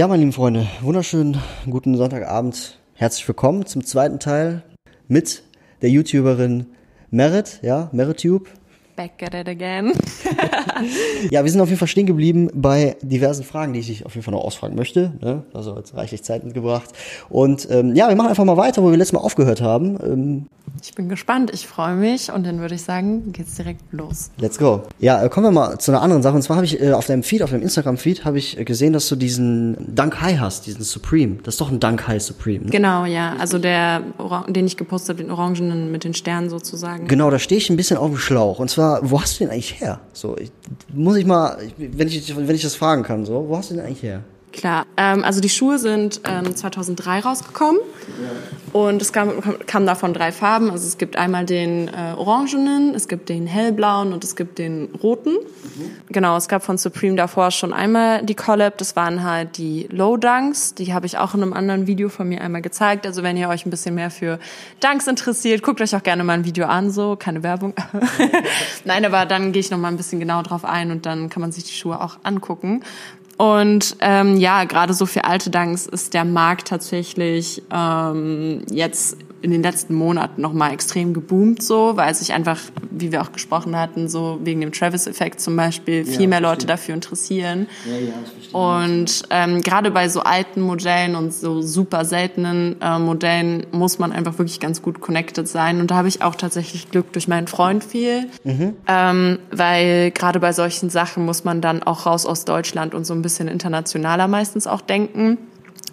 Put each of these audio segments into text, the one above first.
Ja, meine lieben Freunde, wunderschönen guten Sonntagabend. Herzlich willkommen zum zweiten Teil mit der YouTuberin Merit, ja, MeritTube. Back at it again. ja, wir sind auf jeden Fall stehen geblieben bei diversen Fragen, die ich dich auf jeden Fall noch ausfragen möchte. Ne? Also jetzt reichlich Zeit mitgebracht. Und ähm, ja, wir machen einfach mal weiter, wo wir letztes Mal aufgehört haben. Ähm, ich bin gespannt, ich freue mich und dann würde ich sagen, geht's direkt los. Let's go. Ja, äh, kommen wir mal zu einer anderen Sache. Und zwar habe ich äh, auf deinem Feed, auf deinem Instagram-Feed, habe ich äh, gesehen, dass du diesen Dunk High hast, diesen Supreme. Das ist doch ein Dunk High Supreme. Ne? Genau, ja. Also der, den ich gepostet habe, den orangenen mit den Sternen sozusagen. Genau, da stehe ich ein bisschen auf dem Schlauch. Und zwar, wo hast du den eigentlich her? So, ich, muss ich mal, wenn ich, wenn ich das fragen kann, so, wo hast du den eigentlich her? Klar, ähm, also die Schuhe sind ähm, 2003 rausgekommen und es kam, kam davon drei Farben. Also es gibt einmal den äh, orangenen, es gibt den hellblauen und es gibt den roten. Mhm. Genau, es gab von Supreme davor schon einmal die Collab. Das waren halt die Low Dunks. Die habe ich auch in einem anderen Video von mir einmal gezeigt. Also wenn ihr euch ein bisschen mehr für Dunks interessiert, guckt euch auch gerne mal ein Video an. So, keine Werbung. Nein, aber dann gehe ich noch mal ein bisschen genauer drauf ein und dann kann man sich die Schuhe auch angucken. Und ähm, ja, gerade so für alte Dunks ist der Markt tatsächlich ähm, jetzt in den letzten Monaten nochmal extrem geboomt, so, weil sich einfach, wie wir auch gesprochen hatten, so wegen dem Travis-Effekt zum Beispiel, viel ja, mehr Leute dafür interessieren. Ja, ja, das und ähm, gerade bei so alten Modellen und so super seltenen äh, Modellen muss man einfach wirklich ganz gut connected sein. Und da habe ich auch tatsächlich Glück durch meinen Freund viel, mhm. ähm, weil gerade bei solchen Sachen muss man dann auch raus aus Deutschland und so ein bisschen internationaler meistens auch denken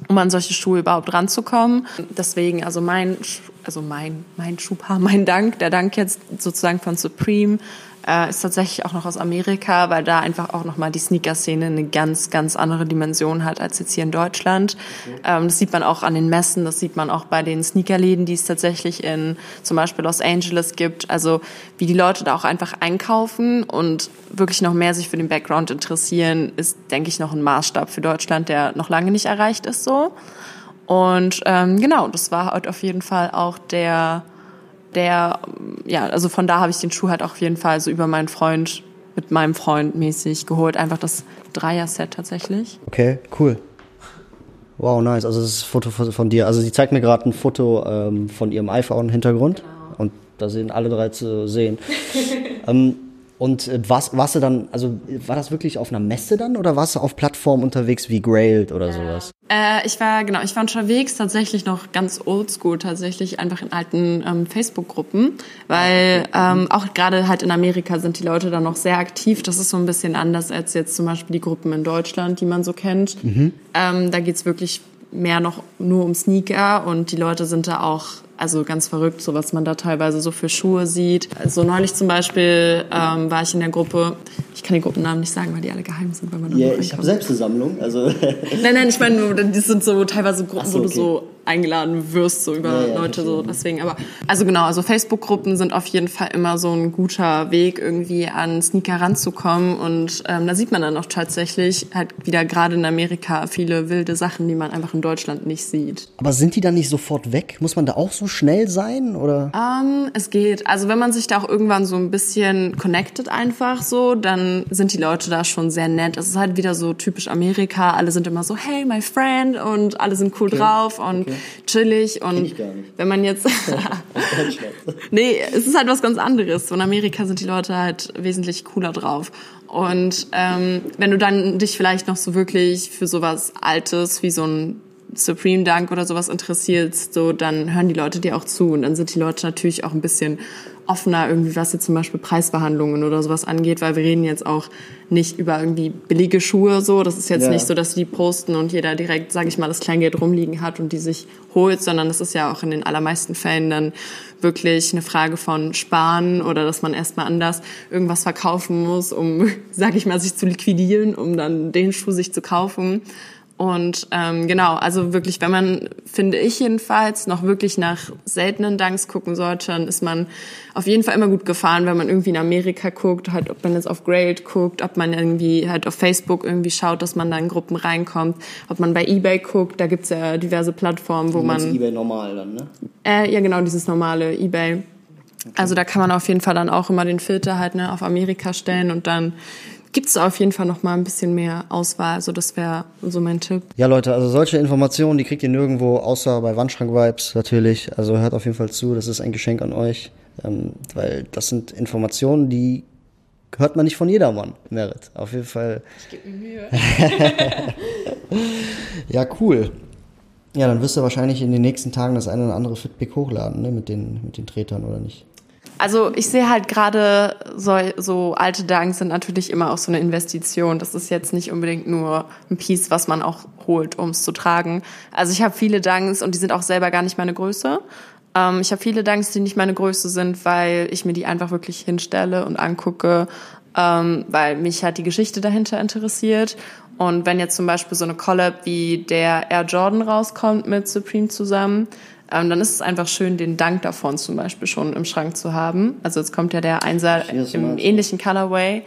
um an solche Schuhe überhaupt ranzukommen. Deswegen, also mein, also mein, mein Schuhpaar, mein Dank, der Dank jetzt sozusagen von Supreme, äh, ist tatsächlich auch noch aus Amerika, weil da einfach auch nochmal die Sneaker-Szene eine ganz, ganz andere Dimension hat als jetzt hier in Deutschland. Ähm, das sieht man auch an den Messen, das sieht man auch bei den Sneakerläden, die es tatsächlich in zum Beispiel Los Angeles gibt. Also wie die Leute da auch einfach einkaufen und wirklich noch mehr sich für den Background interessieren, ist, denke ich, noch ein Maßstab für Deutschland, der noch lange nicht erreicht ist so. Und ähm, genau, das war halt auf jeden Fall auch der der, ja, also von da habe ich den Schuh halt auch auf jeden Fall so über meinen Freund, mit meinem Freund mäßig geholt. Einfach das Dreier-Set tatsächlich. Okay, cool. Wow, nice. Also das ist ein Foto von dir. Also sie zeigt mir gerade ein Foto ähm, von ihrem iPhone-Hintergrund. Genau. Und da sind alle drei zu sehen. ähm, und äh, warst, warst du dann, also war das wirklich auf einer Messe dann oder warst du auf Plattformen unterwegs wie Grailed oder sowas? Äh, ich war, genau, ich war unterwegs tatsächlich noch ganz oldschool, tatsächlich einfach in alten ähm, Facebook-Gruppen, weil ähm, auch gerade halt in Amerika sind die Leute da noch sehr aktiv. Das ist so ein bisschen anders als jetzt zum Beispiel die Gruppen in Deutschland, die man so kennt. Mhm. Ähm, da geht's wirklich mehr noch nur um Sneaker und die Leute sind da auch also ganz verrückt, so was man da teilweise so für Schuhe sieht. So also neulich zum Beispiel ähm, war ich in der Gruppe, ich kann die Gruppennamen nicht sagen, weil die alle geheim sind, weil man yeah, ich habe selbst eine Sammlung, also nein, nein, ich meine, die sind so teilweise Gruppen, so, okay. wo du so eingeladen wirst, so über ja, ja, Leute so. Deswegen, aber also genau, also Facebook-Gruppen sind auf jeden Fall immer so ein guter Weg, irgendwie an Sneaker ranzukommen. Und ähm, da sieht man dann auch tatsächlich halt wieder gerade in Amerika viele wilde Sachen, die man einfach in Deutschland nicht sieht. Aber sind die dann nicht sofort weg? Muss man da auch so schnell sein oder? Ähm, es geht. Also wenn man sich da auch irgendwann so ein bisschen connected einfach so, dann sind die Leute da schon sehr nett. Es ist halt wieder so typisch Amerika. Alle sind immer so, hey, my friend und alle sind cool okay. drauf und okay chillig und wenn man jetzt nee, es ist halt was ganz anderes. In Amerika sind die Leute halt wesentlich cooler drauf. Und ähm, wenn du dann dich vielleicht noch so wirklich für sowas Altes wie so ein Supreme Dunk oder sowas interessierst, so dann hören die Leute dir auch zu und dann sind die Leute natürlich auch ein bisschen offener irgendwie, was jetzt zum Beispiel Preisverhandlungen oder sowas angeht, weil wir reden jetzt auch nicht über irgendwie billige Schuhe so. Das ist jetzt ja. nicht so, dass die posten und jeder direkt, sage ich mal, das Kleingeld rumliegen hat und die sich holt, sondern das ist ja auch in den allermeisten Fällen dann wirklich eine Frage von Sparen oder dass man erstmal anders irgendwas verkaufen muss, um, sage ich mal, sich zu liquidieren, um dann den Schuh sich zu kaufen. Und ähm, genau, also wirklich, wenn man, finde ich jedenfalls, noch wirklich nach seltenen Dunks gucken sollte, dann ist man auf jeden Fall immer gut gefahren, wenn man irgendwie in Amerika guckt, halt, ob man jetzt auf Grailed guckt, ob man irgendwie halt auf Facebook irgendwie schaut, dass man da in Gruppen reinkommt, ob man bei Ebay guckt, da gibt's ja diverse Plattformen, wo man... Ebay normal dann, ne? Äh, ja, genau, dieses normale Ebay. Okay. Also da kann man auf jeden Fall dann auch immer den Filter halt ne, auf Amerika stellen und dann gibt es auf jeden Fall noch mal ein bisschen mehr Auswahl. Also das wäre so mein Tipp. Ja, Leute, also solche Informationen, die kriegt ihr nirgendwo, außer bei Wandschrank-Vibes natürlich. Also hört auf jeden Fall zu, das ist ein Geschenk an euch. Ähm, weil das sind Informationen, die hört man nicht von jedermann, Merit. Auf jeden Fall. Ich gebe mir Mühe. ja, cool. Ja, dann wirst du wahrscheinlich in den nächsten Tagen das eine oder andere Fitpick hochladen, ne, mit den, mit den Tretern, oder nicht? Also ich sehe halt gerade so, so alte Dunks sind natürlich immer auch so eine Investition. Das ist jetzt nicht unbedingt nur ein Piece, was man auch holt, um es zu tragen. Also ich habe viele Dunks und die sind auch selber gar nicht meine Größe. Ähm, ich habe viele Dunks, die nicht meine Größe sind, weil ich mir die einfach wirklich hinstelle und angucke, ähm, weil mich halt die Geschichte dahinter interessiert. Und wenn jetzt zum Beispiel so eine Collab wie der Air Jordan rauskommt mit Supreme zusammen, ähm, dann ist es einfach schön, den Dank davon zum Beispiel schon im Schrank zu haben. Also jetzt kommt ja der Einser im ähnlichen Colorway.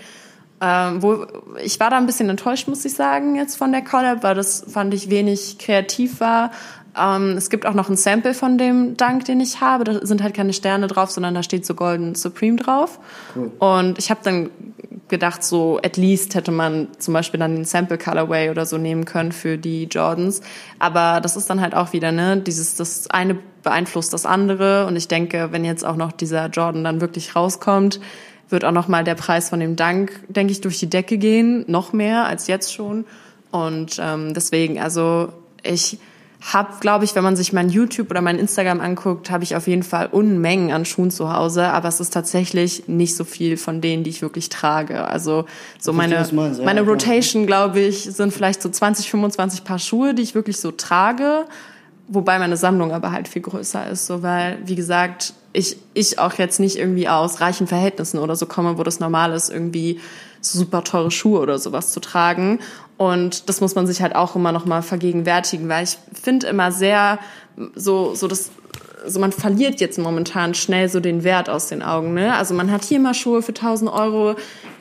Ähm, wo ich war da ein bisschen enttäuscht, muss ich sagen, jetzt von der Collab, weil das fand ich wenig kreativ war. Ähm, es gibt auch noch ein Sample von dem Dank, den ich habe. Da sind halt keine Sterne drauf, sondern da steht so Golden Supreme drauf. Cool. Und ich habe dann gedacht, so at least hätte man zum Beispiel dann den Sample Colorway oder so nehmen können für die Jordans. Aber das ist dann halt auch wieder, ne, dieses, das eine beeinflusst das andere. Und ich denke, wenn jetzt auch noch dieser Jordan dann wirklich rauskommt, wird auch noch mal der Preis von dem Dank, denke ich, durch die Decke gehen, noch mehr als jetzt schon. Und ähm, deswegen, also ich habe, glaube ich, wenn man sich mein YouTube oder mein Instagram anguckt, habe ich auf jeden Fall Unmengen an Schuhen zu Hause, aber es ist tatsächlich nicht so viel von denen, die ich wirklich trage. Also so meine meine Rotation, glaube ich, sind vielleicht so 20, 25 Paar Schuhe, die ich wirklich so trage, wobei meine Sammlung aber halt viel größer ist, so weil wie gesagt, ich ich auch jetzt nicht irgendwie aus reichen Verhältnissen oder so komme, wo das normal ist, irgendwie super teure Schuhe oder sowas zu tragen. Und das muss man sich halt auch immer noch mal vergegenwärtigen, weil ich finde immer sehr so so das so man verliert jetzt momentan schnell so den Wert aus den Augen. Ne? Also man hat hier mal Schuhe für 1000 Euro,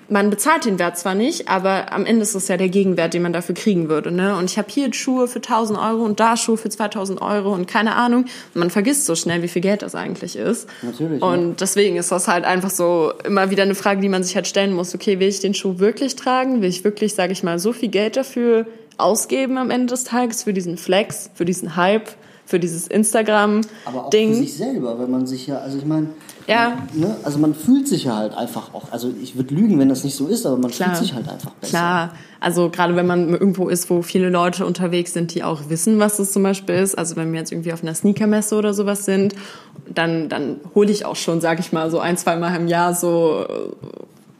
man bezahlt den Wert zwar nicht, aber am Ende ist es ja der Gegenwert, den man dafür kriegen würde. Ne? Und ich habe hier Schuhe für 1000 Euro und da Schuhe für 2000 Euro und keine Ahnung. man vergisst so schnell, wie viel Geld das eigentlich ist. Natürlich. Und ja. deswegen ist das halt einfach so immer wieder eine Frage, die man sich halt stellen muss. Okay, will ich den Schuh wirklich tragen? Will ich wirklich, sage ich mal, so viel Geld dafür ausgeben am Ende des Tages für diesen Flex, für diesen Hype? Für dieses Instagram-Ding. Aber auch für sich selber, wenn man sich ja, also ich meine, ja. Ne, also man fühlt sich ja halt einfach auch, also ich würde lügen, wenn das nicht so ist, aber man Klar. fühlt sich halt einfach besser. Klar, also gerade wenn man irgendwo ist, wo viele Leute unterwegs sind, die auch wissen, was das zum Beispiel ist, also wenn wir jetzt irgendwie auf einer Sneakermesse oder sowas sind, dann, dann hole ich auch schon, sag ich mal, so ein, zwei Mal im Jahr so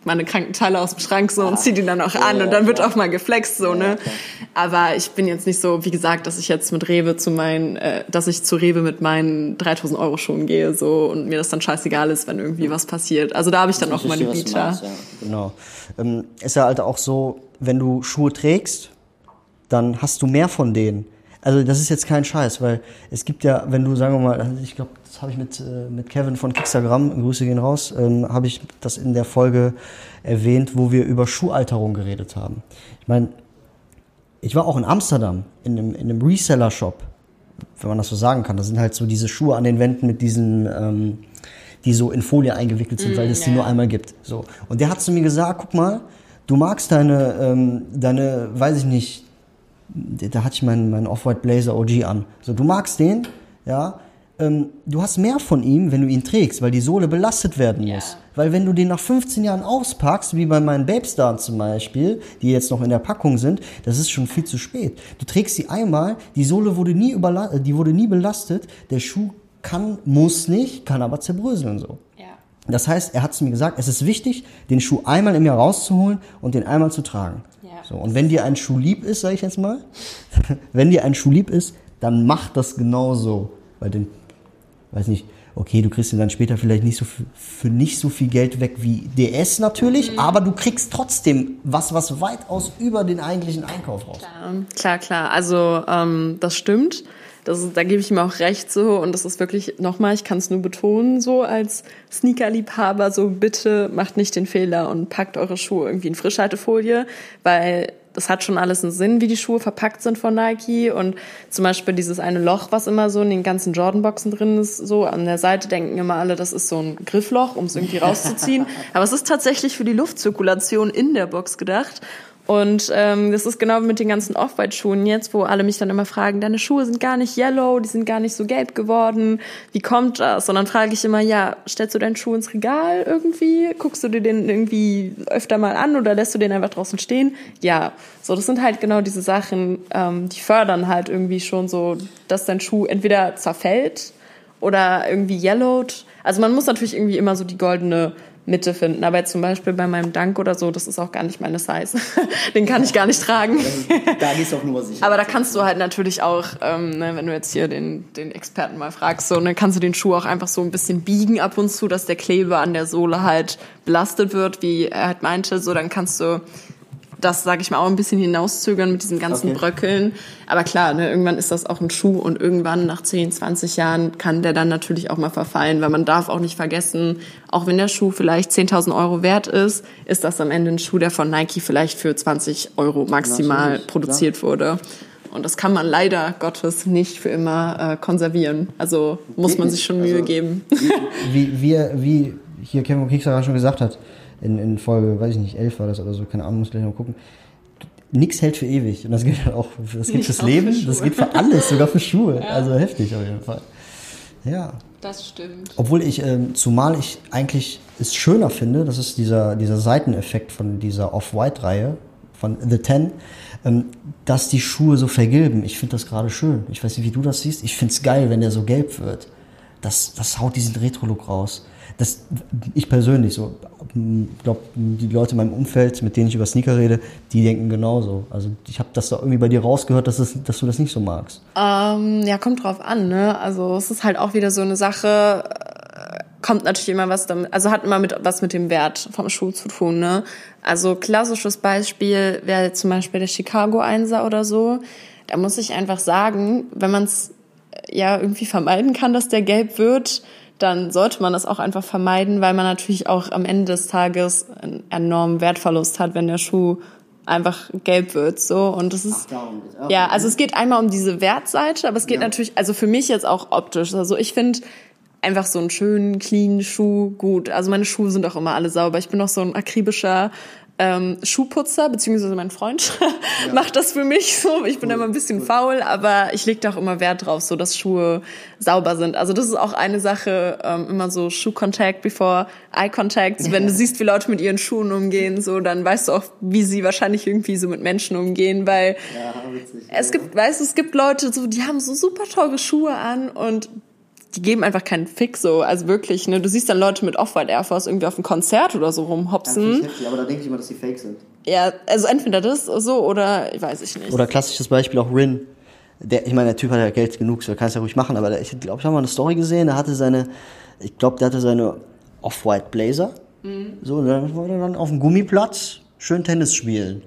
meine kranken Teile aus dem Schrank so und ziehe die dann auch an ja, und dann wird auch mal geflext so ne. Aber ich bin jetzt nicht so, wie gesagt, dass ich jetzt mit Rewe zu meinen, äh, dass ich zu Rewe mit meinen 3000 Euro Schuhen gehe so und mir das dann scheißegal ist, wenn irgendwie was passiert. Also da habe ich dann auch meine ja. Genau. Ähm, ist ja halt auch so, wenn du Schuhe trägst, dann hast du mehr von denen. Also das ist jetzt kein Scheiß, weil es gibt ja, wenn du, sagen wir mal, ich glaube, das habe ich mit, äh, mit Kevin von Kickstagram, Grüße gehen raus, ähm, habe ich das in der Folge erwähnt, wo wir über Schuhalterung geredet haben. Ich meine, ich war auch in Amsterdam, in einem, in einem Reseller-Shop, wenn man das so sagen kann. Da sind halt so diese Schuhe an den Wänden mit diesen, ähm, die so in Folie eingewickelt sind, mm, weil es die nur einmal gibt. So. Und der hat zu mir gesagt, guck mal, du magst deine, ähm, deine, weiß ich nicht, da hatte ich meinen, meinen Off-White Blazer OG an. So, du magst den, ja, ähm, du hast mehr von ihm, wenn du ihn trägst, weil die Sohle belastet werden muss. Yeah. Weil wenn du den nach 15 Jahren auspackst, wie bei meinen Babestar zum Beispiel, die jetzt noch in der Packung sind, das ist schon viel zu spät. Du trägst sie einmal, die Sohle wurde nie, überla die wurde nie belastet, der Schuh kann, muss nicht, kann aber zerbröseln so. Yeah. Das heißt, er hat zu mir gesagt, es ist wichtig, den Schuh einmal im Jahr rauszuholen und den einmal zu tragen. So, und wenn dir ein Schuh lieb ist, sage ich jetzt mal, wenn dir ein Schuh lieb ist, dann mach das genauso. Weil den weiß nicht, okay, du kriegst ihn dann später vielleicht nicht so für, für nicht so viel Geld weg wie DS natürlich, mhm. aber du kriegst trotzdem was, was weitaus über den eigentlichen Einkauf raus. Klar, klar, klar. Also ähm, das stimmt. Das, da gebe ich ihm auch recht so und das ist wirklich nochmal, ich kann es nur betonen so als Sneakerliebhaber so bitte macht nicht den Fehler und packt eure Schuhe irgendwie in Frischhaltefolie, weil das hat schon alles einen Sinn, wie die Schuhe verpackt sind von Nike. Und zum Beispiel dieses eine Loch, was immer so in den ganzen Jordan-Boxen drin ist, so an der Seite denken immer alle, das ist so ein Griffloch, um es irgendwie rauszuziehen. Aber es ist tatsächlich für die Luftzirkulation in der Box gedacht. Und ähm, das ist genau mit den ganzen Off-White-Schuhen jetzt, wo alle mich dann immer fragen, deine Schuhe sind gar nicht yellow, die sind gar nicht so gelb geworden. Wie kommt das? Und dann frage ich immer, ja, stellst du deinen Schuh ins Regal irgendwie? Guckst du dir den irgendwie öfter mal an oder lässt du den einfach draußen stehen? Ja, so das sind halt genau diese Sachen, ähm, die fördern halt irgendwie schon so, dass dein Schuh entweder zerfällt oder irgendwie yellowed. Also man muss natürlich irgendwie immer so die goldene Mitte finden. Aber jetzt zum Beispiel bei meinem Dank oder so, das ist auch gar nicht meine Size. Den kann ich gar nicht tragen. da gehst du auf Nummer sicher. Aber da kannst du halt natürlich auch, ähm, ne, wenn du jetzt hier den, den Experten mal fragst, so, dann kannst du den Schuh auch einfach so ein bisschen biegen ab und zu, dass der Kleber an der Sohle halt belastet wird, wie er halt meinte. So, dann kannst du das, sage ich mal, auch ein bisschen hinauszögern mit diesen ganzen okay. Bröckeln. Aber klar, ne, irgendwann ist das auch ein Schuh und irgendwann nach 10, 20 Jahren kann der dann natürlich auch mal verfallen, weil man darf auch nicht vergessen, auch wenn der Schuh vielleicht 10.000 Euro wert ist, ist das am Ende ein Schuh, der von Nike vielleicht für 20 Euro maximal natürlich, produziert klar. wurde. Und das kann man leider Gottes nicht für immer äh, konservieren. Also muss man sich schon Mühe also, geben. Wie, wie, wie hier Kevin Kickstarter schon gesagt hat, in, in Folge, weiß ich nicht, elf war das oder so, keine Ahnung, muss gleich noch gucken. Nichts hält für ewig. Und das gilt halt auch, das gilt fürs Leben, für das gilt für alles, sogar für Schuhe. Ja. Also heftig auf jeden Fall. Ja. Das stimmt. Obwohl ich, ähm, zumal ich eigentlich es schöner finde, das ist dieser, dieser Seiteneffekt von dieser Off-White-Reihe, von The Ten, ähm, dass die Schuhe so vergilben. Ich finde das gerade schön. Ich weiß nicht, wie du das siehst. Ich finde es geil, wenn der so gelb wird. Das, das haut diesen Retro-Look raus das, ich persönlich so, glaube, die Leute in meinem Umfeld, mit denen ich über Sneaker rede, die denken genauso. Also ich habe das da irgendwie bei dir rausgehört, dass, es, dass du das nicht so magst. Ähm, ja, kommt drauf an, ne? Also es ist halt auch wieder so eine Sache, äh, kommt natürlich immer was damit, also hat immer mit, was mit dem Wert vom Schuh zu tun, ne? Also klassisches Beispiel wäre zum Beispiel der Chicago Einser oder so. Da muss ich einfach sagen, wenn man es ja irgendwie vermeiden kann, dass der gelb wird, dann sollte man das auch einfach vermeiden, weil man natürlich auch am Ende des Tages einen enormen Wertverlust hat, wenn der Schuh einfach gelb wird so. Und das ist Ach, ja also es geht einmal um diese Wertseite aber es geht ja. natürlich also für mich jetzt auch optisch. Also ich finde einfach so einen schönen clean Schuh gut. Also meine Schuhe sind auch immer alle sauber. Ich bin auch so ein akribischer ähm, Schuhputzer, beziehungsweise mein Freund ja. macht das für mich so. Ich bin cool. immer ein bisschen cool. faul, aber ich lege da auch immer Wert drauf, so dass Schuhe sauber sind. Also das ist auch eine Sache, ähm, immer so Schuhkontakt before Eye Contact. Wenn du siehst, wie Leute mit ihren Schuhen umgehen, so, dann weißt du auch, wie sie wahrscheinlich irgendwie so mit Menschen umgehen, weil ja, witzig, es gibt, weißt du, es gibt Leute, so, die haben so super teure Schuhe an und die geben einfach keinen Fix so. Also wirklich, ne? Du siehst dann Leute mit Off-White Air Force irgendwie auf einem Konzert oder so rumhopsen. Ja, heftig, aber da denke ich immer, dass die fake sind. Ja, also entweder das so oder ich weiß ich nicht. Oder klassisches Beispiel auch Rin. Der, ich meine, der Typ hat ja Geld genug, so kann es ja ruhig machen, aber der, ich glaube, ich habe mal eine Story gesehen, der hatte seine, ich glaube, der hatte seine Off-White Blazer. Mhm. So, und dann wollte er dann auf dem Gummiplatz schön Tennis spielen.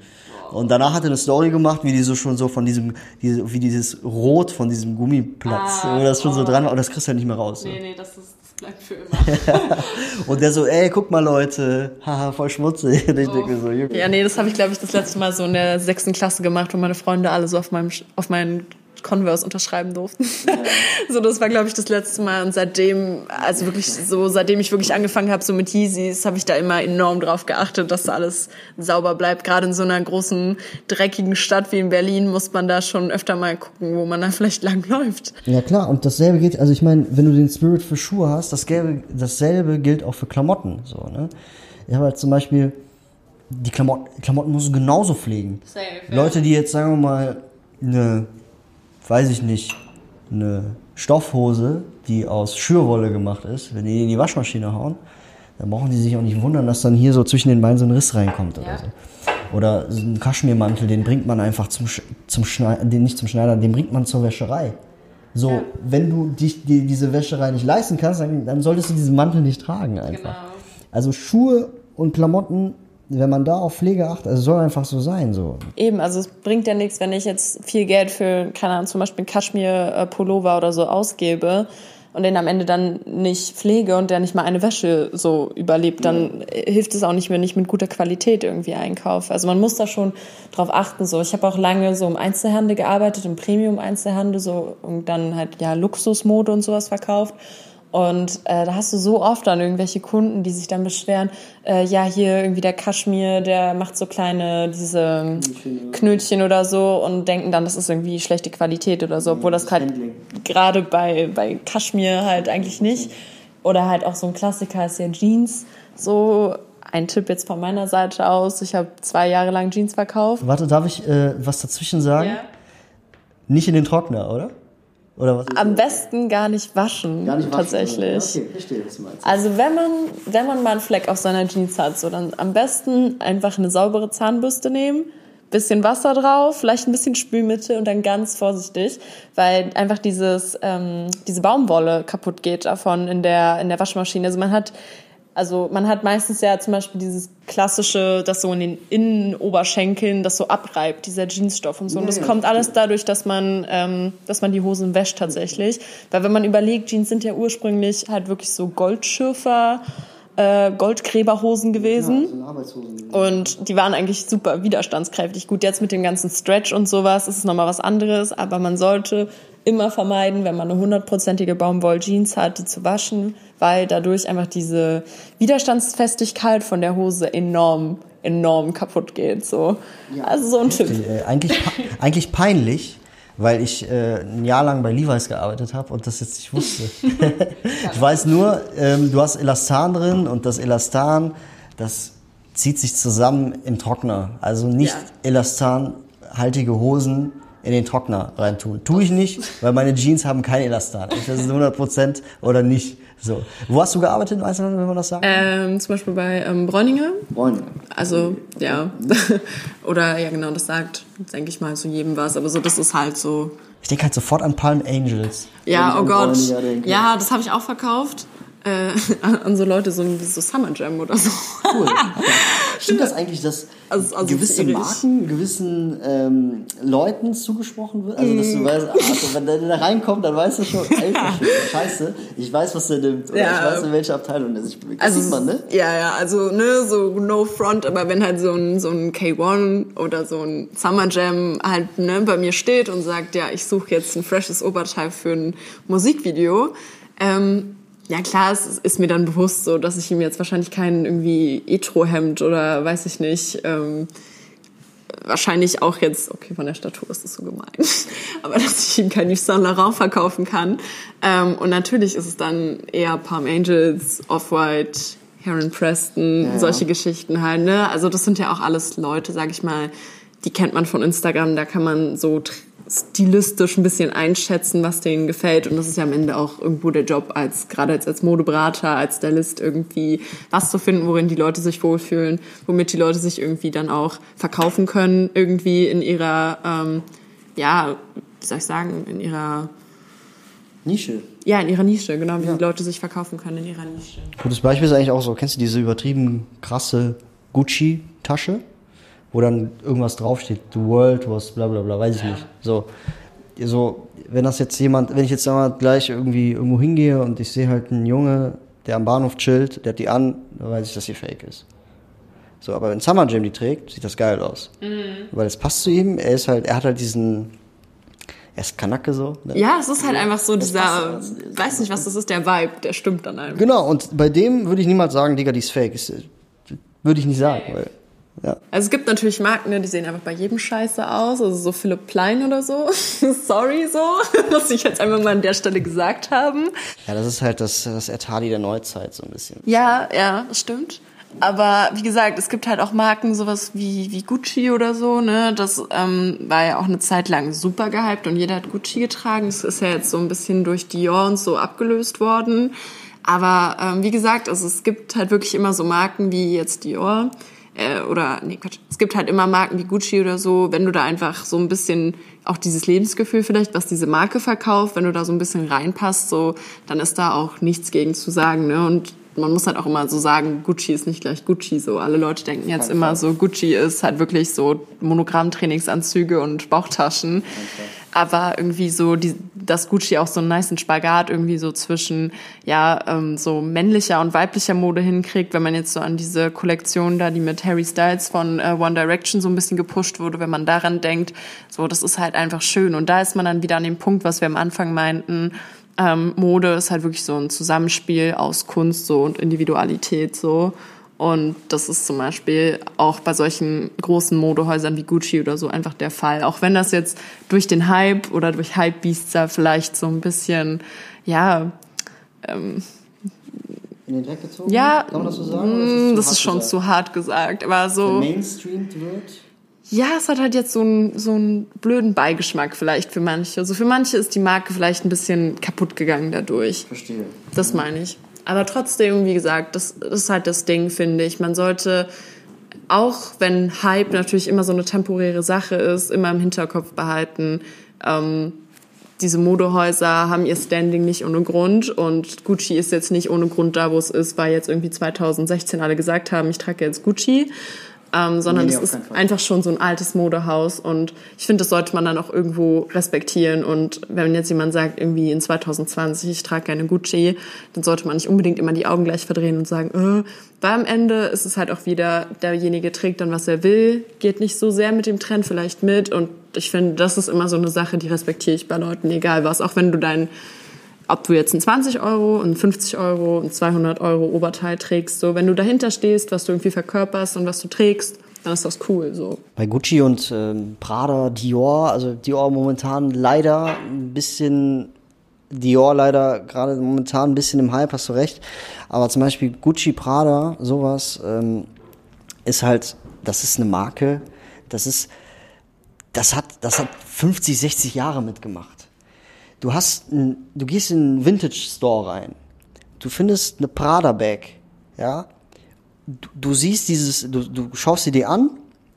Und danach hat er eine Story gemacht, wie die so schon so von diesem, diese, wie dieses Rot von diesem Gummiplatz, ah, wo das schon oh. so dran war. Und das kriegst du halt nicht mehr raus. Nee, so. nee, das, ist, das bleibt für immer. und der so, ey, guck mal Leute, haha, voll schmutzig. Und ich oh. denke so, Ja, nee, das habe ich, glaube ich, das letzte Mal so in der sechsten Klasse gemacht, wo meine Freunde alle so auf meinem, auf meinen Converse unterschreiben durften. Ja. so, das war, glaube ich, das letzte Mal. Und seitdem, also wirklich so, seitdem ich wirklich angefangen habe, so mit Yeezys, habe ich da immer enorm drauf geachtet, dass da alles sauber bleibt. Gerade in so einer großen, dreckigen Stadt wie in Berlin muss man da schon öfter mal gucken, wo man da vielleicht lang läuft. Ja, klar. Und dasselbe geht, also ich meine, wenn du den Spirit für Schuhe hast, dasselbe, dasselbe gilt auch für Klamotten. So, ne? Ich habe halt zum Beispiel, die Klamotten, Klamotten musst du genauso pflegen. Safe. Leute, die jetzt, sagen wir mal, eine weiß ich nicht, eine Stoffhose, die aus Schürwolle gemacht ist, wenn die in die Waschmaschine hauen, dann brauchen die sich auch nicht wundern, dass dann hier so zwischen den Beinen so ein Riss reinkommt oder ja. so. Oder so ein Kaschmirmantel, den bringt man einfach zum, zum Schneider, den nicht zum Schneider, den bringt man zur Wäscherei. So, ja. wenn du dich die, diese Wäscherei nicht leisten kannst, dann, dann solltest du diesen Mantel nicht tragen einfach. Genau. Also Schuhe und Klamotten wenn man da auf Pflege achtet, also es soll einfach so sein. So. Eben, also es bringt ja nichts, wenn ich jetzt viel Geld für, keine Ahnung, zum Beispiel Kaschmir-Pullover oder so ausgebe. und den am Ende dann nicht pflege und der nicht mal eine Wäsche so überlebt, dann hilft es auch nicht, wenn ich mit guter Qualität irgendwie einkaufe. Also man muss da schon drauf achten. So, ich habe auch lange so im Einzelhandel gearbeitet, im Premium-Einzelhandel, so und dann halt ja Luxusmode und sowas verkauft. Und äh, da hast du so oft dann irgendwelche Kunden, die sich dann beschweren, äh, ja, hier irgendwie der Kaschmir, der macht so kleine, diese Knötchen oder so und denken dann, das ist irgendwie schlechte Qualität oder so, obwohl das halt gerade bei, bei Kaschmir halt eigentlich nicht. Oder halt auch so ein Klassiker ist ja Jeans. So ein Tipp jetzt von meiner Seite aus. Ich habe zwei Jahre lang Jeans verkauft. Warte, darf ich äh, was dazwischen sagen? Ja. Nicht in den Trockner, oder? Oder was? Am besten gar nicht waschen, Gar nicht waschen, tatsächlich. Okay, verstehe, was du meinst. Also wenn man, wenn man mal einen Fleck auf seiner Jeans hat, so dann am besten einfach eine saubere Zahnbürste nehmen, bisschen Wasser drauf, vielleicht ein bisschen Spülmittel und dann ganz vorsichtig, weil einfach dieses, ähm, diese Baumwolle kaputt geht davon in der, in der Waschmaschine. Also man hat, also man hat meistens ja zum Beispiel dieses klassische, das so in den Innenoberschenkeln, das so abreibt, dieser Jeansstoff und so. und das ja, kommt alles dadurch, dass man, ähm, dass man die Hosen wäscht tatsächlich. Weil wenn man überlegt, Jeans sind ja ursprünglich halt wirklich so Goldschürfer, äh, Goldgräberhosen gewesen. so Arbeitshosen. Und die waren eigentlich super widerstandskräftig. Gut, jetzt mit dem ganzen Stretch und sowas ist es nochmal was anderes, aber man sollte immer vermeiden, wenn man eine hundertprozentige Baumwoll-Jeans hat, die zu waschen, weil dadurch einfach diese Widerstandsfestigkeit von der Hose enorm, enorm kaputt geht. So. Also so ein Tipp. Äh, eigentlich, eigentlich peinlich, weil ich äh, ein Jahr lang bei Levi's gearbeitet habe und das jetzt nicht wusste. ich weiß nur, ähm, du hast Elastan drin und das Elastan, das zieht sich zusammen im Trockner. Also nicht Ja. elastanhaltige Hosen in den Trockner reintun. Tue ich nicht, weil meine Jeans haben kein Elastan. Das ist 100% oder nicht. So. Wo hast du gearbeitet im Einzelhandel, wenn man das sagt? Ähm, zum Beispiel bei ähm, Bräuninger. Freunde. Also, ja. Oder ja, genau, das sagt, denke ich mal, zu jedem was. Aber so, das ist halt so. Ich denke halt sofort an Palm Angels. Ja, oh ich Gott. Ja, das habe ich auch verkauft. Äh, an, so Leute, so, so Summer Jam oder so. Cool. Stimmt das eigentlich, dass Also- also gewisse. Marken gewissen ähm, Leuten zugesprochen wird? Also, dass du weißt, also, wenn der da reinkommt, dann weißt du schon, Alter, scheiße, ich weiß, was der nimmt. Oder Ja. ich weiß, in welcher Abteilung der sich bewegt. Also, sieht man, ne? Ja, ja, also, ne, so no front, aber wenn halt so ein, so ein K1 oder so ein Summer Jam halt, ne, bei mir steht und sagt, ja, ich suche jetzt ein freshes Oberteil für ein Musikvideo, ähm, ja klar, es ist mir dann bewusst so, dass ich ihm jetzt wahrscheinlich kein irgendwie Etro-Hemd oder weiß ich nicht, ähm, wahrscheinlich auch jetzt, okay, von der Statur ist das so gemein, aber dass ich ihm kein Yves Saint Laurent verkaufen kann. Ähm, und natürlich ist es dann eher Palm Angels, Off-White, Heron Preston, Ja. solche Geschichten halt, ne? Also das sind ja auch alles Leute, sag ich mal, die kennt man von Instagram, da kann man so stilistisch ein bisschen einschätzen, was denen gefällt. Und das ist ja am Ende auch irgendwo der Job, als gerade als, als Modeberater, als Stylist irgendwie was zu finden, worin die Leute sich wohlfühlen, womit die Leute sich irgendwie dann auch verkaufen können, irgendwie in ihrer, ähm, ja, wie soll ich sagen, in ihrer, Nische. ja, in ihrer Nische, genau, wie die Leute sich verkaufen können in ihrer Nische. Gutes Beispiel ist eigentlich auch so, kennst du diese übertrieben krasse Gucci-Tasche? Wo dann irgendwas draufsteht, the world was bla bla bla, weiß ich nicht. So, so, wenn das jetzt jemand, wenn ich jetzt mal gleich irgendwie irgendwo hingehe und ich sehe halt einen Junge, der am Bahnhof chillt, der hat die an, dann weiß ich, dass die fake ist. So, aber wenn Summer Jam die trägt, sieht das geil aus. Weil es passt zu ihm, er ist halt, er hat halt diesen, er ist Kanacke so. Ne? Ja, es ist halt einfach so Das dieser, weiß nicht, was das ist, der Vibe, der stimmt dann einfach. Genau, und bei dem würde ich niemals sagen, Digga, die ist fake. Ist, würde ich nicht sagen, weil, ja. Also es gibt natürlich Marken, ne, die sehen einfach bei jedem Scheiße aus, also so Philipp Plein oder so. Sorry so, muss ich jetzt einfach mal an der Stelle gesagt haben. Ja, das ist halt das, das Ertali der Neuzeit so ein bisschen. Ja, ja, das stimmt. Aber wie gesagt, es gibt halt auch Marken, sowas wie, wie Gucci oder so, ne? Das ähm, war ja auch eine Zeit lang super gehypt und jeder hat Gucci getragen. Das ist ja jetzt so ein bisschen durch Dior und so abgelöst worden. Aber ähm, wie gesagt, also es gibt halt wirklich immer so Marken wie jetzt Dior äh, oder nee Quatsch, es gibt halt immer Marken wie Gucci oder so, wenn du da einfach so ein bisschen auch dieses Lebensgefühl vielleicht, was diese Marke verkauft, wenn du da so ein bisschen reinpasst, so dann ist da auch nichts gegen zu sagen, ne? Und man muss halt auch immer so sagen, Gucci ist nicht gleich Gucci. So alle Leute denken jetzt immer so, Gucci ist halt wirklich so Monogramm-Trainingsanzüge und Bauchtaschen. Aber irgendwie so die, dass Gucci auch so einen niceen Spagat irgendwie so zwischen ja ähm, so männlicher und weiblicher Mode hinkriegt, wenn man jetzt so an diese Kollektion da, die mit Harry Styles von äh, One Direction so ein bisschen gepusht wurde, wenn man daran denkt, so das ist halt einfach schön. Und da ist man dann wieder an dem Punkt, was wir am Anfang meinten, ähm, Mode ist halt wirklich so ein Zusammenspiel aus Kunst so und Individualität so und das ist zum Beispiel auch bei solchen großen Modehäusern wie Gucci oder so einfach der Fall. Auch wenn das jetzt durch den Hype oder durch Hypebeasts da vielleicht so ein bisschen, ja, ähm, in den Dreck gezogen? Ja, kann man das so sagen? Ist das, das ist schon gesagt? zu hart gesagt, aber so. Mainstreamed wird? Ja, es hat halt jetzt so einen, so einen blöden Beigeschmack vielleicht für manche. Also für manche ist die Marke vielleicht ein bisschen kaputt gegangen dadurch. Verstehe. Das meine ich. Aber trotzdem, wie gesagt, das, das ist halt das Ding, finde ich. Man sollte, auch wenn Hype natürlich immer so eine temporäre Sache ist, immer im Hinterkopf behalten, ähm, diese Modehäuser haben ihr Standing nicht ohne Grund und Gucci ist jetzt nicht ohne Grund da, wo es ist, weil jetzt irgendwie 2016 alle gesagt haben, ich trage jetzt Gucci, ähm, sondern es nee, ist einfach schon so ein altes Modehaus und ich finde, das sollte man dann auch irgendwo respektieren. Und wenn jetzt jemand sagt, irgendwie in 2020, ich trage gerne Gucci, dann sollte man nicht unbedingt immer die Augen gleich verdrehen und sagen, äh, weil am Ende ist es halt auch wieder, derjenige trägt dann, was er will, geht nicht so sehr mit dem Trend vielleicht mit. Und ich finde, das ist immer so eine Sache, die respektiere ich bei Leuten, egal was, auch wenn du dein ob du jetzt ein 20 Euro, ein 50 Euro, ein 200 Euro Oberteil trägst, so wenn du dahinter stehst, was du irgendwie verkörperst und was du trägst, dann ist das cool. So. Bei Gucci und ähm, Prada, Dior, also Dior momentan leider ein bisschen, Dior leider gerade momentan ein bisschen im Hype, hast du recht. Aber zum Beispiel Gucci, Prada, sowas ähm, ist halt, das ist eine Marke, das ist, das hat, das hat 50, 60 Jahre mitgemacht. Du hast, ein, du gehst in einen Vintage Store rein. Du findest eine Prada Bag, ja. Du, du siehst dieses, du, du schaust sie dir an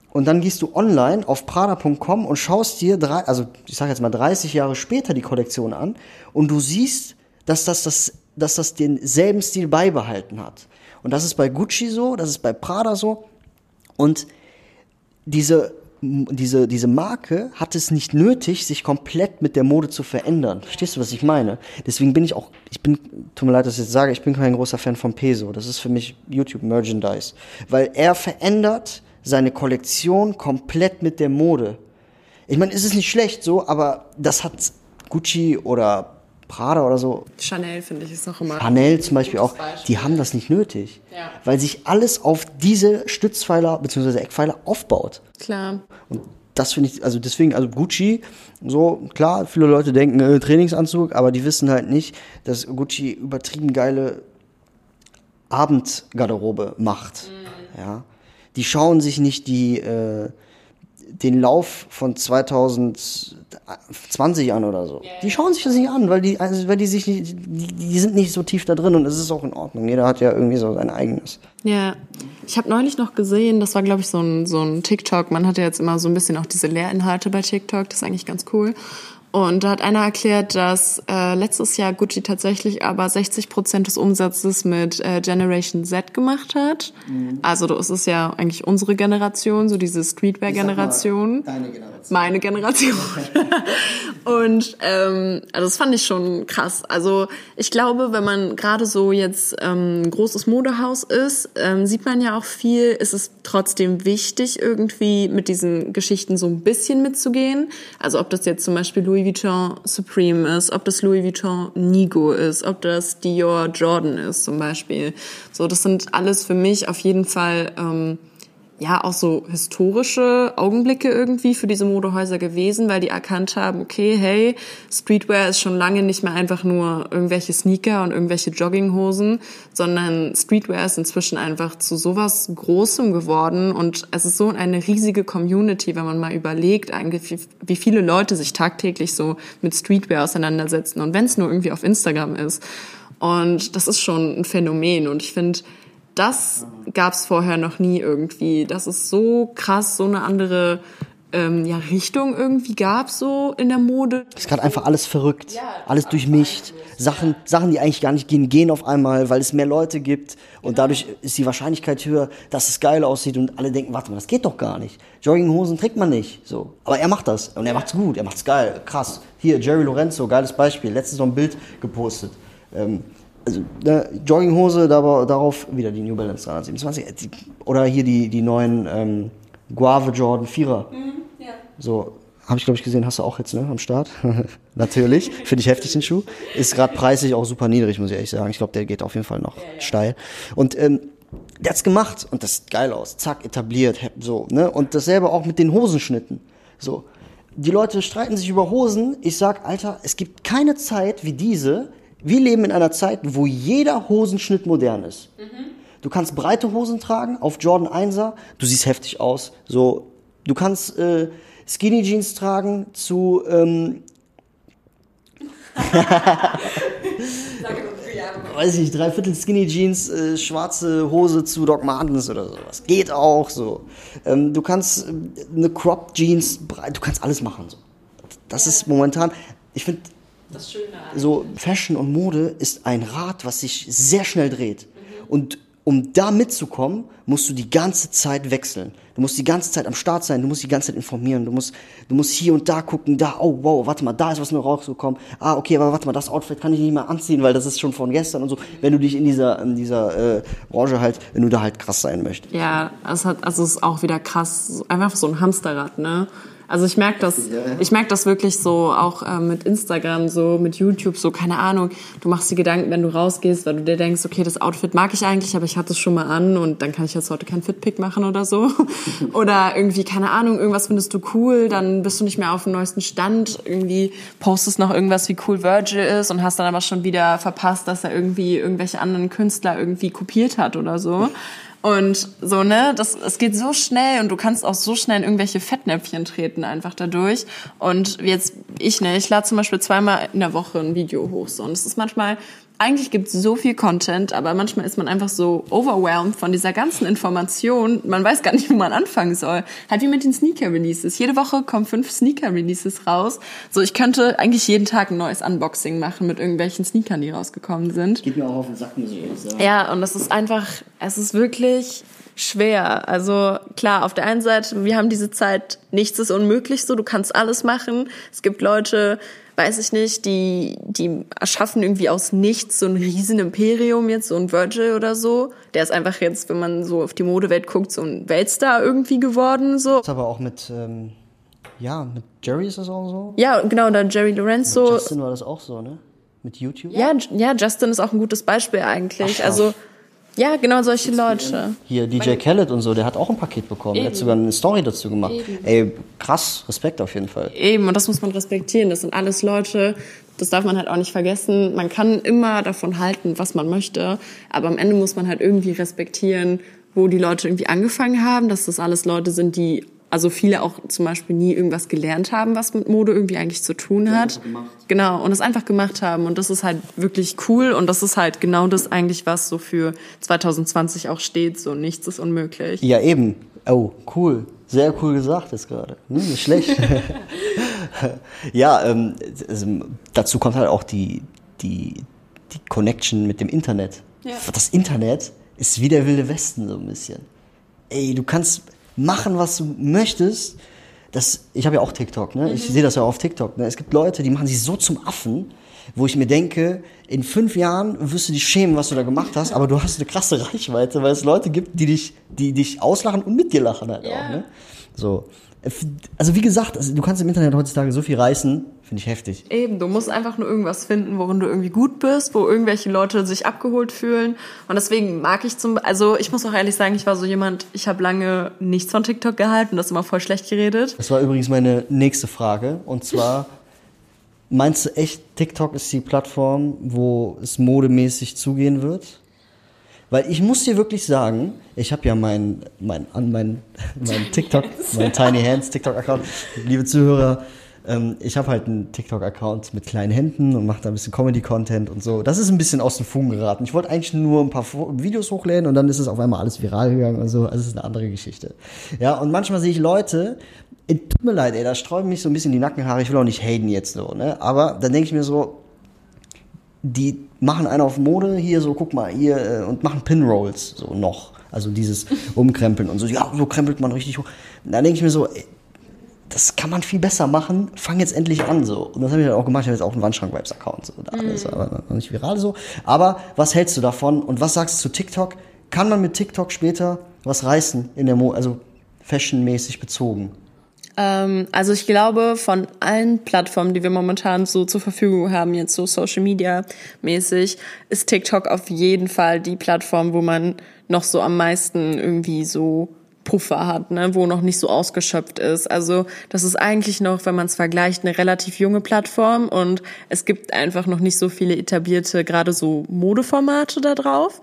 und dann gehst du online auf prada.com und schaust dir drei, also ich sage jetzt mal 30 Jahre später die Kollektion an und du siehst, dass das, das, dass das denselben Stil beibehalten hat. Und das ist bei Gucci so, das ist bei Prada so. Und diese diese, diese Marke hat es nicht nötig, sich komplett mit der Mode zu verändern. Verstehst du, was ich meine? Deswegen bin ich auch, ich bin, tut mir leid, dass ich jetzt sage, ich bin kein großer Fan von Peso. Das ist für mich YouTube Merchandise. Weil er verändert seine Kollektion komplett mit der Mode. Ich meine, es ist nicht schlecht so, aber das hat Gucci oder Prada oder so. Chanel finde ich ist noch immer. Chanel zum Beispiel auch, Beispiel. die haben das nicht nötig. Ja. Weil sich alles auf diese Stützpfeiler bzw. Eckpfeiler aufbaut. Klar. Und das finde ich, also deswegen, also Gucci, so, klar, viele Leute denken äh, Trainingsanzug, aber die wissen halt nicht, dass Gucci übertrieben geile Abendgarderobe macht. Mhm. Ja. Die schauen sich nicht die, äh, den Lauf von 2020 an oder so. Die schauen sich das nicht an, weil die, also, weil die sich nicht, die, die sind nicht so tief da drin und es ist auch in Ordnung. Jeder hat ja irgendwie so sein eigenes. Ja, ich habe neulich noch gesehen, das war glaube ich so ein, so ein TikTok. Man hat ja jetzt immer so ein bisschen auch diese Lehrinhalte bei TikTok, das ist eigentlich ganz cool. Und da hat einer erklärt, dass äh, letztes Jahr Gucci tatsächlich aber 60 Prozent des Umsatzes mit äh, Generation Z gemacht hat. Mhm. Also das ist ja eigentlich unsere Generation, so diese Streetwear-Generation. Deine Generation. Meine Generation. und ähm, also das fand ich schon krass. Also ich glaube, wenn man gerade so jetzt ähm, ein großes Modehaus ist, ähm, sieht man ja auch viel, ist es trotzdem wichtig, irgendwie mit diesen Geschichten so ein bisschen mitzugehen. Also ob das jetzt zum Beispiel Louis Vuitton Supreme ist, ob das Louis Vuitton Nigo ist, ob das Dior Jordan ist zum Beispiel. So, das sind alles für mich auf jeden Fall ähm, ja auch so historische Augenblicke irgendwie für diese Modehäuser gewesen, weil die erkannt haben, okay, hey, Streetwear ist schon lange nicht mehr einfach nur irgendwelche Sneaker und irgendwelche Jogginghosen, sondern Streetwear ist inzwischen einfach zu sowas Großem geworden. Und es ist so eine riesige Community, wenn man mal überlegt, wie viele Leute sich tagtäglich so mit Streetwear auseinandersetzen. Und wenn es nur irgendwie auf Instagram ist. Und das ist schon ein Phänomen. Und ich finde, das gab es vorher noch nie irgendwie. Das ist so krass, so eine andere ähm, ja, Richtung irgendwie gab so in der Mode. Es ist gerade einfach alles verrückt, alles durchmischt. Sachen, Sachen, die eigentlich gar nicht gehen, gehen auf einmal, weil es mehr Leute gibt und dadurch ist die Wahrscheinlichkeit höher, dass es geil aussieht und alle denken, warte mal, das geht doch gar nicht. Jogginghosen trägt man nicht, so. Aber er macht das und er macht's gut, er macht's geil, krass. Hier, Jerry Lorenzo, geiles Beispiel, letztens noch ein Bild gepostet. Ähm, also, ne, Jogginghose, da, darauf wieder die New Balance 327. äh, Oder hier die, die neuen ähm, Guave Jordan 4er. So, habe ich glaube ich gesehen, hast du auch jetzt ne, am Start. Natürlich, finde ich heftig den Schuh. Ist gerade preislich auch super niedrig, muss ich ehrlich sagen. Ich glaube, der geht auf jeden Fall noch steil. Und ähm, der hat's gemacht und das sieht geil aus. Zack, etabliert, so, ne? Und dasselbe auch mit den Hosenschnitten. So. Die Leute streiten sich über Hosen. Ich sag, Alter, es gibt keine Zeit wie diese. Wir leben in einer Zeit, wo jeder Hosenschnitt modern ist. Du kannst breite Hosen tragen auf Jordan 1er, du siehst heftig aus. So, du kannst äh, Skinny Jeans tragen zu ähm, weiß ich nicht, dreiviertel Skinny Jeans, äh, schwarze Hose zu Doc Martens oder sowas. Geht auch so. Ähm, du kannst äh, eine Crop Jeans, du kannst alles machen. So. Das ist momentan, ich finde, Das Schöne an. so Fashion und Mode ist ein Rad, was sich sehr schnell dreht. Und um da mitzukommen, musst du die ganze Zeit wechseln. Du musst die ganze Zeit am Start sein, du musst die ganze Zeit informieren, du musst, du musst hier und da gucken, da, oh wow, warte mal, da ist was noch rausgekommen. Ah, okay, aber warte mal, das Outfit kann ich nicht mehr anziehen, weil das ist schon von gestern und so. Wenn du dich in dieser, in dieser äh, Branche halt, wenn du da halt krass sein möchtest. Ja, es hat, also es ist auch wieder krass, einfach so ein Hamsterrad, ne? Also ich merke das, ich merke das wirklich so auch äh, mit Instagram, so mit YouTube, so keine Ahnung. Du machst dir Gedanken, wenn du rausgehst, weil du dir denkst, okay, das Outfit mag ich eigentlich, aber ich hatte es schon mal an und dann kann ich jetzt heute kein Fitpick machen oder so. oder irgendwie keine Ahnung, irgendwas findest du cool, dann bist du nicht mehr auf dem neuesten Stand. Irgendwie postest noch irgendwas, wie cool Virgil ist und hast dann aber schon wieder verpasst, dass er irgendwie irgendwelche anderen Künstler irgendwie kopiert hat oder so. Und so, ne, das, es geht so schnell und du kannst auch so schnell in irgendwelche Fettnäpfchen treten einfach dadurch. Und jetzt, ich, ne, ich lade zum Beispiel zweimal in der Woche ein Video hoch, so. Und es ist manchmal, eigentlich gibt's so viel Content, aber manchmal ist man einfach so overwhelmed von dieser ganzen Information. Man weiß gar nicht, wo man anfangen soll. Halt wie mit den Sneaker-Releases. Jede Woche kommen fünf Sneaker-Releases raus. So, ich könnte eigentlich jeden Tag ein neues Unboxing machen mit irgendwelchen Sneakern, die rausgekommen sind. Geht mir auch auf den Sack, muss ich sagen. Ja, und das ist einfach, es ist wirklich schwer. Also klar, auf der einen Seite, wir haben diese Zeit, nichts ist unmöglich so, du kannst alles machen. Es gibt Leute, weiß ich nicht, die, die erschaffen irgendwie aus nichts so ein riesen Imperium jetzt, so ein Virgil oder so. Der ist einfach jetzt, wenn man so auf die Modewelt guckt, so ein Weltstar irgendwie geworden, so. Das aber auch mit, ähm, ja, mit Jerry ist das auch so. Ja, genau, dann Jerry Lorenzo. Justin war das auch so, ne? Mit YouTube. Ja, ja, Justin ist auch ein gutes Beispiel eigentlich. Ach, also, ja, genau solche Leute. Hier DJ Khaled und so, der hat auch ein Paket bekommen. Der hat sogar eine Story dazu gemacht. Ey, krass, Respekt auf jeden Fall. Eben, und das muss man respektieren. Das sind alles Leute, das darf man halt auch nicht vergessen. Man kann immer davon halten, was man möchte, aber am Ende muss man halt irgendwie respektieren, wo die Leute irgendwie angefangen haben, dass das alles Leute sind, die, also viele auch zum Beispiel nie irgendwas gelernt haben, was mit Mode irgendwie eigentlich zu tun hat. Genau, und es einfach gemacht haben. Und das ist halt wirklich cool und das ist halt genau das eigentlich, was so für 2020 auch steht. So, nichts ist unmöglich. Ja, eben. Oh, cool. Sehr cool gesagt jetzt gerade. Hm, nicht schlecht. ja, ähm, also, dazu kommt halt auch die, die, die Connection mit dem Internet. Ja. Das Internet ist wie der wilde Westen so ein bisschen. Ey, du kannst machen, was du möchtest. Das, ich habe ja auch TikTok, ne? Ich sehe das ja auf TikTok. Ne? Es gibt Leute, die machen sich so zum Affen, wo ich mir denke, in fünf Jahren wirst du dich schämen, was du da gemacht hast, aber du hast eine krasse Reichweite, weil es Leute gibt, die dich, die dich auslachen und mit dir lachen halt auch, ne? So. Also wie gesagt, also du kannst im Internet heutzutage so viel reißen, finde ich heftig. Eben, du musst einfach nur irgendwas finden, worin du irgendwie gut bist, wo irgendwelche Leute sich abgeholt fühlen. Und deswegen mag ich zum, also ich muss auch ehrlich sagen, ich war so jemand, ich habe lange nichts von TikTok gehalten, das immer voll schlecht geredet. Das war übrigens meine nächste Frage. Und zwar, meinst du echt, TikTok ist die Plattform, wo es modemäßig zugehen wird? Weil ich muss dir wirklich sagen, ich habe ja mein, mein, an mein, mein TikTok, mein Tiny Hands TikTok-Account, liebe Zuhörer, ähm, ich habe halt einen TikTok-Account mit kleinen Händen und mache da ein bisschen Comedy-Content und so. Das ist ein bisschen aus dem Fugen geraten. Ich wollte eigentlich nur ein paar Videos hochladen und dann ist es auf einmal alles viral gegangen und so. Also es ist eine andere Geschichte. Ja, und manchmal sehe ich Leute, tut mir leid, ey, da sträuben mich so ein bisschen die Nackenhaare. Ich will auch nicht haten jetzt so, ne? Aber dann denke ich mir so, die machen einen auf Mode hier so, guck mal, hier äh, und machen Pinrolls so noch. Also dieses Umkrempeln und so, ja, so krempelt man richtig hoch. Da denke ich mir so, ey, das kann man viel besser machen. Fang jetzt endlich an so. Und das habe ich dann auch gemacht. Ich habe jetzt auch einen Wandschrank-Vibes-Account. So. Da mm. ist aber noch nicht viral so. Aber was hältst du davon und was sagst du zu TikTok? Kann man mit TikTok später was reißen in der Mo also fashionmäßig bezogen? Ähm, also ich glaube, von allen Plattformen, die wir momentan so zur Verfügung haben, jetzt so Social Media mäßig, ist TikTok auf jeden Fall die Plattform, wo man noch so am meisten irgendwie so Puffer hat, ne, wo noch nicht so ausgeschöpft ist. Also das ist eigentlich noch, wenn man es vergleicht, eine relativ junge Plattform und es gibt einfach noch nicht so viele etablierte, gerade so Modeformate da drauf.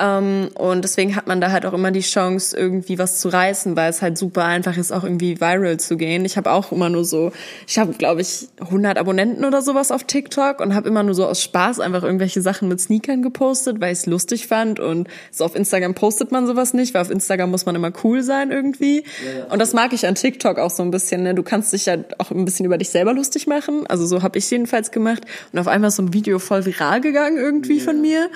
Ähm, und deswegen hat man da halt auch immer die Chance, irgendwie was zu reißen, weil es halt super einfach ist, auch irgendwie viral zu gehen. Ich habe auch immer nur so, ich habe, glaube ich, 100 Abonnenten oder sowas auf TikTok und habe immer nur so aus Spaß einfach irgendwelche Sachen mit Sneakern gepostet, weil ich es lustig fand. Und so auf Instagram postet man sowas nicht, weil auf Instagram muss man immer cool sein irgendwie. Ja, ja. Und das mag ich an TikTok auch so ein bisschen. Ne? Du kannst dich ja auch ein bisschen über dich selber lustig machen. Also so habe ich jedenfalls gemacht. Und auf einmal ist so ein Video voll viral gegangen irgendwie ja. von mir.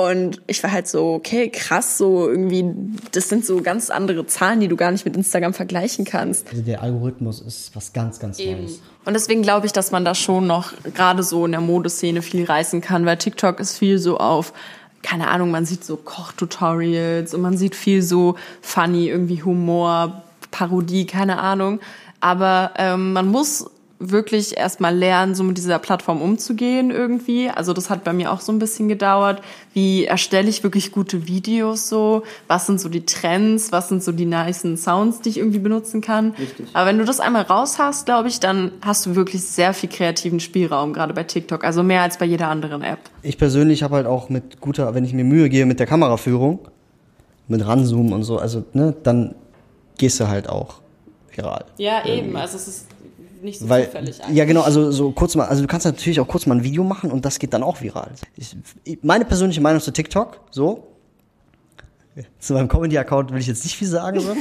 Und ich war halt so, okay, krass, so irgendwie, das sind so ganz andere Zahlen, die du gar nicht mit Instagram vergleichen kannst. Also der Algorithmus ist was ganz, ganz Eben. Neues. Und deswegen glaube ich, dass man da schon noch gerade so in der Modeszene viel reißen kann, weil TikTok ist viel so auf, keine Ahnung, man sieht so Kochtutorials und man sieht viel so funny, irgendwie Humor, Parodie, keine Ahnung. Aber ähm, man muss wirklich erstmal lernen, so mit dieser Plattform umzugehen irgendwie. Also das hat bei mir auch so ein bisschen gedauert. Wie erstelle ich wirklich gute Videos so? Was sind so die Trends? Was sind so die nicen Sounds, die ich irgendwie benutzen kann? Richtig. Aber wenn du das einmal raus hast, glaube ich, dann hast du wirklich sehr viel kreativen Spielraum, gerade bei TikTok. Also mehr als bei jeder anderen App. Ich persönlich habe halt auch mit guter, wenn ich mir Mühe gehe mit der Kameraführung, mit Ranzoomen und so, also ne, dann gehst du halt auch viral. Ja, eben. Also es ist nicht so Weil, zufällig eigentlich. Ja, genau, also so kurz mal, also du kannst natürlich auch kurz mal ein Video machen und das geht dann auch viral. Ich, meine persönliche Meinung zu TikTok, so, zu meinem Comedy-Account will ich jetzt nicht viel sagen. So.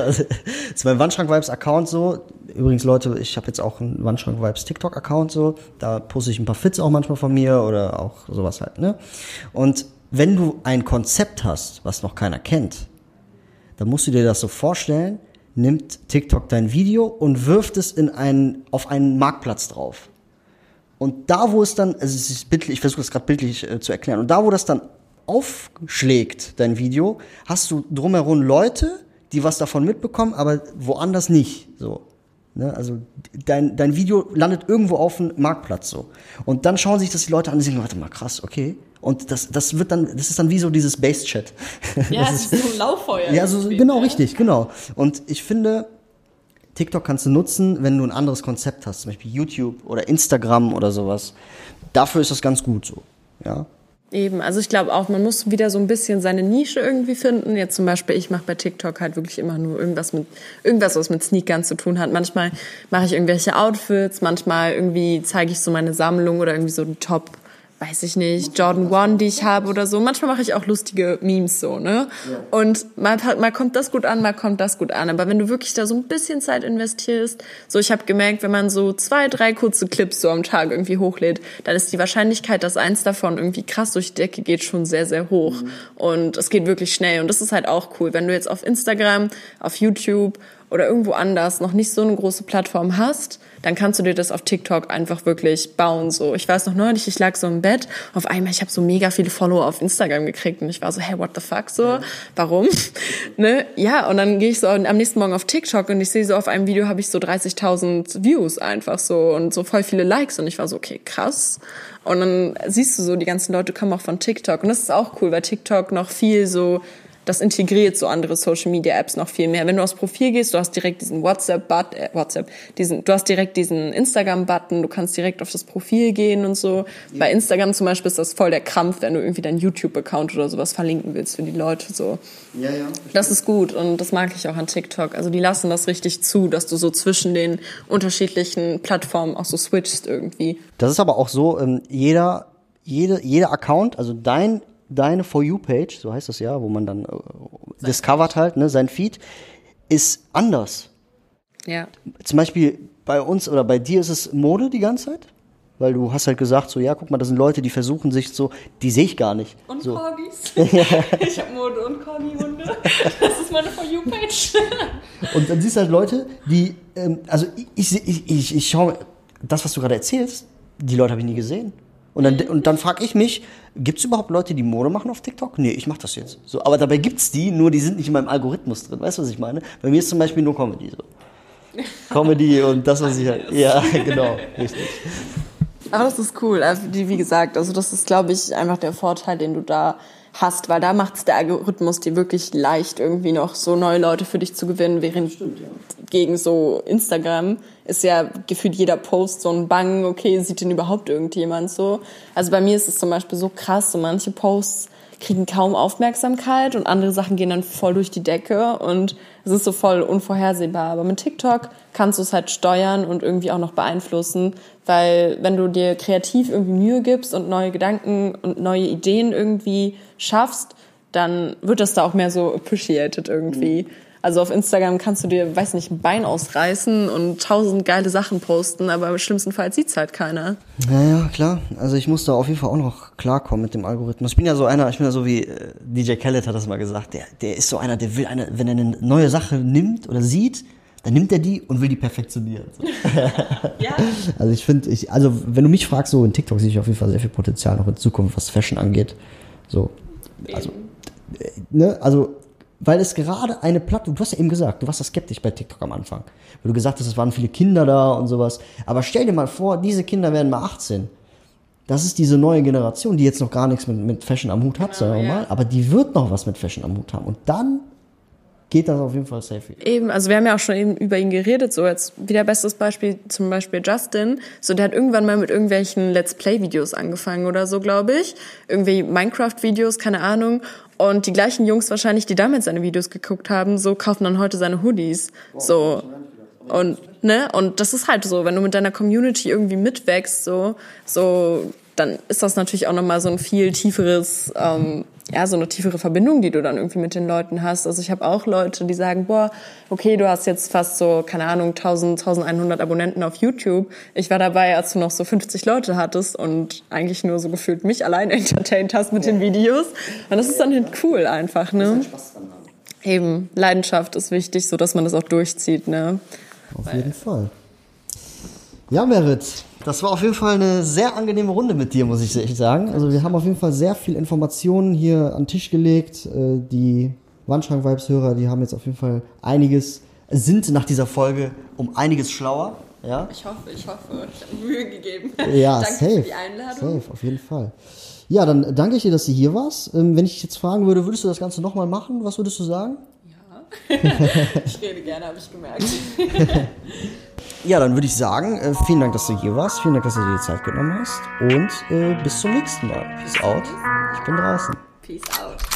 also, zu meinem Wandschrank-Vibes-Account so. Übrigens, Leute, ich habe jetzt auch einen Wandschrank-Vibes TikTok-Account so. Da poste ich ein paar Fits auch manchmal von mir oder auch sowas halt. Ne? Und wenn du ein Konzept hast, was noch keiner kennt, dann musst du dir das so vorstellen, nimmt TikTok dein Video und wirft es in einen, auf einen Marktplatz drauf. Und da, wo es dann, also es ist bildlich, ich versuche es gerade bildlich äh, zu erklären, und da, wo das dann aufschlägt, dein Video, hast du drumherum Leute, die was davon mitbekommen, aber woanders nicht. So. Ne? Also dein, dein Video landet irgendwo auf dem Marktplatz so. Und dann schauen sich das die Leute an und sagen, warte mal, krass, okay. Und das, das wird dann, das ist dann wie so dieses Base-Chat. Ja, das ist so ein Lauffeuer. Ja, so, genau, ja? richtig, genau. Und ich finde, TikTok kannst du nutzen, wenn du ein anderes Konzept hast, zum Beispiel YouTube oder Instagram oder sowas. Dafür ist das ganz gut so, ja. Eben, also ich glaube auch, man muss wieder so ein bisschen seine Nische irgendwie finden. Jetzt zum Beispiel, ich mache bei TikTok halt wirklich immer nur irgendwas mit irgendwas, was mit Sneakern zu tun hat. Manchmal mache ich irgendwelche Outfits, manchmal irgendwie zeige ich so meine Sammlung oder irgendwie so die Top weiß ich nicht, Jordan One, die ich habe oder so. Manchmal mache ich auch lustige Memes so, ne? Und mal, mal kommt das gut an, mal kommt das gut an. Aber wenn du wirklich da so ein bisschen Zeit investierst, so ich habe gemerkt, wenn man so zwei, drei kurze Clips so am Tag irgendwie hochlädt, dann ist die Wahrscheinlichkeit, dass eins davon irgendwie krass durch die Decke geht, schon sehr, sehr hoch. Mhm. Und es geht wirklich schnell. Und das ist halt auch cool. Wenn du jetzt auf Instagram, auf YouTube oder irgendwo anders noch nicht so eine große Plattform hast, dann kannst du dir das auf TikTok einfach wirklich bauen. So, ich weiß noch neulich, ich lag so im Bett, auf einmal ich habe so mega viele Follower auf Instagram gekriegt und ich war so, hey, what the fuck so, ja. warum? ne? Ja, und dann gehe ich so am nächsten Morgen auf TikTok und ich sehe so auf einem Video habe ich so 30.000 Views einfach so und so voll viele Likes und ich war so, okay, krass. Und dann siehst du so, die ganzen Leute kommen auch von TikTok und das ist auch cool, weil TikTok noch viel so das integriert so andere Social Media Apps noch viel mehr. Wenn du aufs Profil gehst, du hast direkt diesen WhatsApp-Button, äh, WhatsApp, diesen, du hast direkt diesen Instagram-Button, du kannst direkt auf das Profil gehen und so. Ja. Bei Instagram zum Beispiel ist das voll der Krampf, wenn du irgendwie deinen YouTube-Account oder sowas verlinken willst für die Leute, so. Ja, ja. Das ist gut und das mag ich auch an TikTok. Also die lassen das richtig zu, dass du so zwischen den unterschiedlichen Plattformen auch so switchst irgendwie. Das ist aber auch so, ähm, jeder, jede, jeder Account, also dein, deine For You-Page, so heißt das ja, wo man dann äh, discovert halt, ne, sein Feed, ist anders. Ja. Zum Beispiel bei uns oder bei dir ist es Mode die ganze Zeit? Weil du hast halt gesagt, so, ja, guck mal, das sind Leute, die versuchen sich so, die sehe ich gar nicht. Und so. Corgis. ich habe Mode und Corgi-Hunde. Das ist meine For You-Page. und dann siehst du halt Leute, die, ähm, also ich, ich, ich, ich schaue, das, was du gerade erzählst, die Leute habe ich nie gesehen. Und dann, und dann frage ich mich, gibt es überhaupt Leute, die Mode machen auf TikTok? Nee, ich mache das jetzt. So, aber dabei gibt es die, nur die sind nicht in meinem Algorithmus drin. Weißt du, was ich meine? Bei mir ist zum Beispiel nur Comedy so. Comedy und das, was ich halt. Ja, genau, richtig. Aber das ist cool. Also, wie gesagt, also das ist, glaube ich, einfach der Vorteil, den du da hast, weil da macht es der Algorithmus dir wirklich leicht, irgendwie noch so neue Leute für dich zu gewinnen, während Stimmt, ja. gegen so Instagram ist ja gefühlt jeder Post so ein Bang, okay, sieht denn überhaupt irgendjemand so? Also bei mir ist es zum Beispiel so krass, so manche Posts kriegen kaum Aufmerksamkeit und andere Sachen gehen dann voll durch die Decke und es ist so voll unvorhersehbar. Aber mit TikTok kannst du es halt steuern und irgendwie auch noch beeinflussen, weil wenn du dir kreativ irgendwie Mühe gibst und neue Gedanken und neue Ideen irgendwie schaffst, dann wird das da auch mehr so appreciated irgendwie. Mhm. Also auf Instagram kannst du dir, weiß nicht, ein Bein ausreißen und tausend geile Sachen posten, aber im schlimmsten Fall sieht's halt keiner. Naja, klar. Also ich muss da auf jeden Fall auch noch klarkommen mit dem Algorithmus. Ich bin ja so einer, ich bin ja so wie äh, DJ Khaled hat das mal gesagt, der, der ist so einer, der will eine, wenn er eine neue Sache nimmt oder sieht, dann nimmt er die und will die perfektionieren. So. ja. Also ich finde, ich, also wenn du mich fragst, so in TikTok sehe ich auf jeden Fall sehr viel Potenzial noch in Zukunft, was Fashion angeht. So, also, äh, ne, also weil es gerade eine Plattform, du hast ja eben gesagt, du warst ja skeptisch bei TikTok am Anfang, weil du gesagt hast, es waren viele Kinder da und sowas. Aber stell dir mal vor, diese Kinder werden mal 18. Das ist diese neue Generation, die jetzt noch gar nichts mit, mit Fashion am Hut hat, genau, sagen wir ja. mal, aber die wird noch was mit Fashion am Hut haben. Und dann geht das auf jeden Fall safe. Eben, also wir haben ja auch schon eben über ihn geredet, so jetzt wieder bestes Beispiel, zum Beispiel Justin, so der hat irgendwann mal mit irgendwelchen Let's Play-Videos angefangen oder so, glaube ich, irgendwie Minecraft-Videos, keine Ahnung, und die gleichen Jungs wahrscheinlich, die damals seine Videos geguckt haben, so kaufen dann heute seine Hoodies, so. Und, ne, und das ist halt so, wenn du mit deiner Community irgendwie mitwächst, so, so, dann ist das natürlich auch nochmal so ein viel tieferes, ähm, ja, so eine tiefere Verbindung, die du dann irgendwie mit den Leuten hast. Also ich habe auch Leute, die sagen, boah, okay, du hast jetzt fast so, keine Ahnung, 1000, 1100 Abonnenten auf YouTube. Ich war dabei, als du noch so 50 Leute hattest und eigentlich nur so gefühlt mich allein entertained hast mit den Videos. Und das ist dann halt cool einfach, ne? Eben, Leidenschaft ist wichtig, so dass man das auch durchzieht, ne? Auf jeden Fall. Ja, Merit, das war auf jeden Fall eine sehr angenehme Runde mit dir, muss ich echt sagen. Also wir haben auf jeden Fall sehr viel Informationen hier an den Tisch gelegt. Äh, die Wandschrank-Vibes-Hörer, die haben jetzt auf jeden Fall einiges, sind nach dieser Folge um einiges schlauer. Ja? Ich hoffe, ich hoffe. Ich habe Mühe gegeben. Ja, danke safe, für die Einladung. Safe, auf jeden Fall. Ja, dann danke ich dir, dass du hier warst. Ähm, wenn ich jetzt fragen würde, würdest du das Ganze nochmal machen? Was würdest du sagen? Ja. ich rede gerne, habe ich gemerkt. Ja, dann würde ich sagen, äh, vielen Dank, dass du hier warst. Vielen Dank, dass du dir die Zeit genommen hast. Und äh, bis zum nächsten Mal. Peace out. Ich bin draußen. Peace out.